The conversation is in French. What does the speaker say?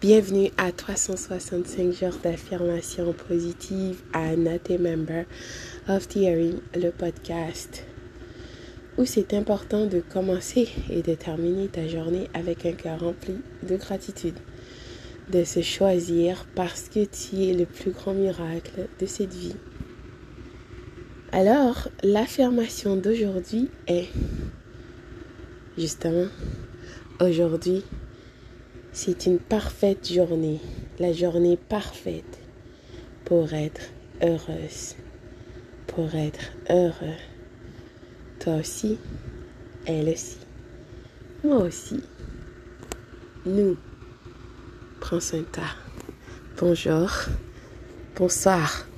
Bienvenue à 365 jours d'affirmation positive à Not Member of Theory, le podcast, où c'est important de commencer et de terminer ta journée avec un cœur rempli de gratitude, de se choisir parce que tu es le plus grand miracle de cette vie. Alors, l'affirmation d'aujourd'hui est, justement, aujourd'hui, c'est une parfaite journée, la journée parfaite pour être heureuse, pour être heureux. Toi aussi, elle aussi, moi aussi. Nous, prends soin de toi. Bonjour, bonsoir.